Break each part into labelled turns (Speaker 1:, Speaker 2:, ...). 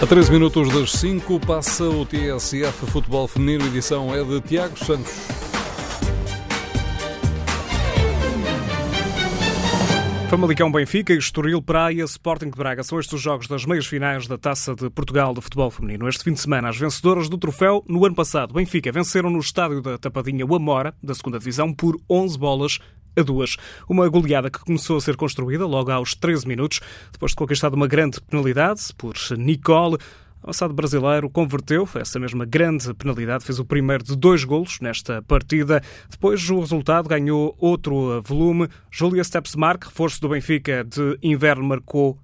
Speaker 1: A 13 minutos das 5 passa o TSF Futebol Feminino, edição é de Tiago Santos.
Speaker 2: Famalicão Benfica, Estoril Praia, Sporting de Braga são estes os jogos das meias finais da Taça de Portugal de Futebol Feminino. Este fim de semana, as vencedoras do troféu, no ano passado, Benfica venceram no estádio da Tapadinha o Amora, da segunda divisão, por 11 bolas a duas. Uma goleada que começou a ser construída logo aos 13 minutos, depois de conquistar uma grande penalidade por Nicole. O avançado brasileiro converteu essa mesma grande penalidade, fez o primeiro de dois golos nesta partida. Depois o resultado ganhou outro volume. Julia Stepsmark, reforço do Benfica de inverno, marcou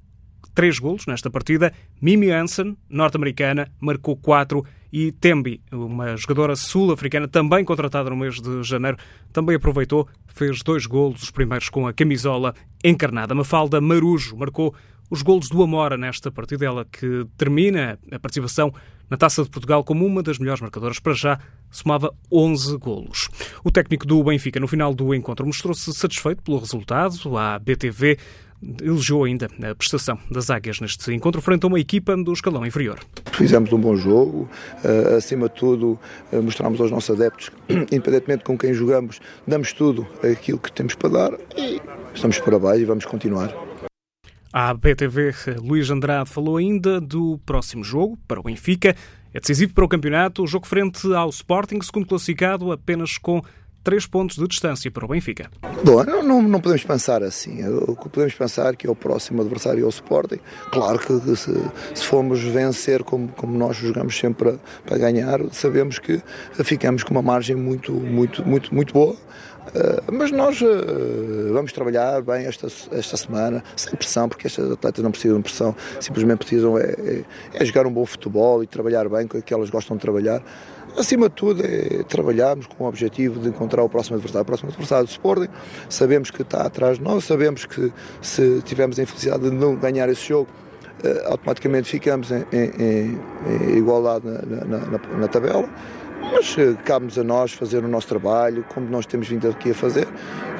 Speaker 2: três golos nesta partida. Mimi Hansen, norte-americana, marcou quatro. E Tembi, uma jogadora sul-africana, também contratada no mês de janeiro, também aproveitou, fez dois golos, os primeiros com a camisola encarnada. Mafalda Marujo marcou os golos do Amora nesta partida, ela que termina a participação na Taça de Portugal como uma das melhores marcadoras para já, somava 11 golos. O técnico do Benfica, no final do encontro, mostrou-se satisfeito pelo resultado. A BTV elogiou ainda a prestação das águias neste encontro frente a uma equipa do escalão inferior.
Speaker 3: Fizemos um bom jogo, uh, acima de tudo uh, mostramos aos nossos adeptos, independentemente com quem jogamos, damos tudo aquilo que temos para dar e estamos para baixo e vamos continuar.
Speaker 2: A BTV, Luís Andrade falou ainda do próximo jogo para o Benfica. É decisivo para o campeonato, o jogo frente ao Sporting, segundo classificado, apenas com três pontos de distância para o Benfica.
Speaker 3: Bom, não, não podemos pensar assim. O que podemos pensar é que é o próximo adversário é o Sporting. Claro que se, se formos vencer como, como nós jogamos sempre para, para ganhar, sabemos que ficamos com uma margem muito, muito, muito, muito boa. Uh, mas nós uh, vamos trabalhar bem esta, esta semana, sem pressão, porque estas atletas não precisam de pressão, simplesmente precisam é, é, é jogar um bom futebol e trabalhar bem que elas gostam de trabalhar. Acima de tudo, é trabalharmos com o objetivo de encontrar o próximo adversário. O próximo adversário do Sporting, sabemos que está atrás de nós, sabemos que se tivermos a infelicidade de não ganhar esse jogo, uh, automaticamente ficamos em, em, em igualdade na, na, na, na tabela. Mas uh, cabe-nos a nós fazer o nosso trabalho, como nós temos vindo aqui a fazer,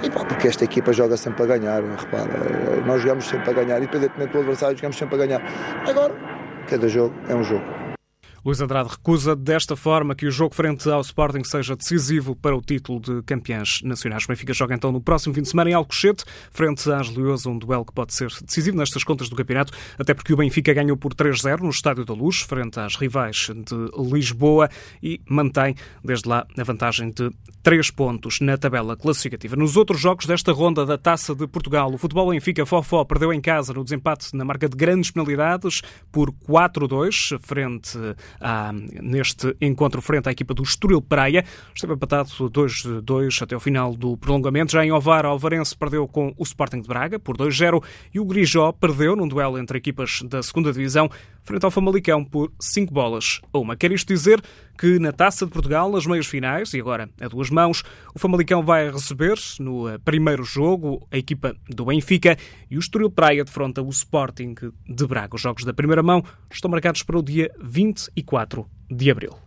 Speaker 3: e, pá, porque esta equipa joga sempre a ganhar, repara, eh, nós jogamos sempre a ganhar, independentemente do adversário, jogamos sempre a ganhar. Agora, cada jogo é um jogo.
Speaker 2: Luís Andrade recusa desta forma que o jogo frente ao Sporting seja decisivo para o título de campeões nacionais. O Benfica joga então no próximo fim de semana em Alcochete, frente às Leões, um duelo que pode ser decisivo nestas contas do campeonato, até porque o Benfica ganhou por 3-0 no Estádio da Luz, frente às rivais de Lisboa e mantém desde lá a vantagem de 3 pontos na tabela classificativa. Nos outros jogos desta ronda da Taça de Portugal, o futebol Benfica Fofó perdeu em casa no desempate na marca de grandes penalidades por 4-2 frente ah, neste encontro frente à equipa do Estoril Praia. Esteve empatado 2-2 até o final do prolongamento. Já em Ovar, Alvarense perdeu com o Sporting de Braga por 2-0 e o Grijó perdeu num duelo entre equipas da segunda Divisão frente ao Famalicão por 5 bolas a uma. Quer isto dizer que na Taça de Portugal, nas meias finais, e agora a duas mãos, o Famalicão vai receber no eh, primeiro jogo a equipa do Benfica e o Estoril Praia defronta o Sporting de Braga. Os jogos da primeira mão estão marcados para o dia 24 de abril.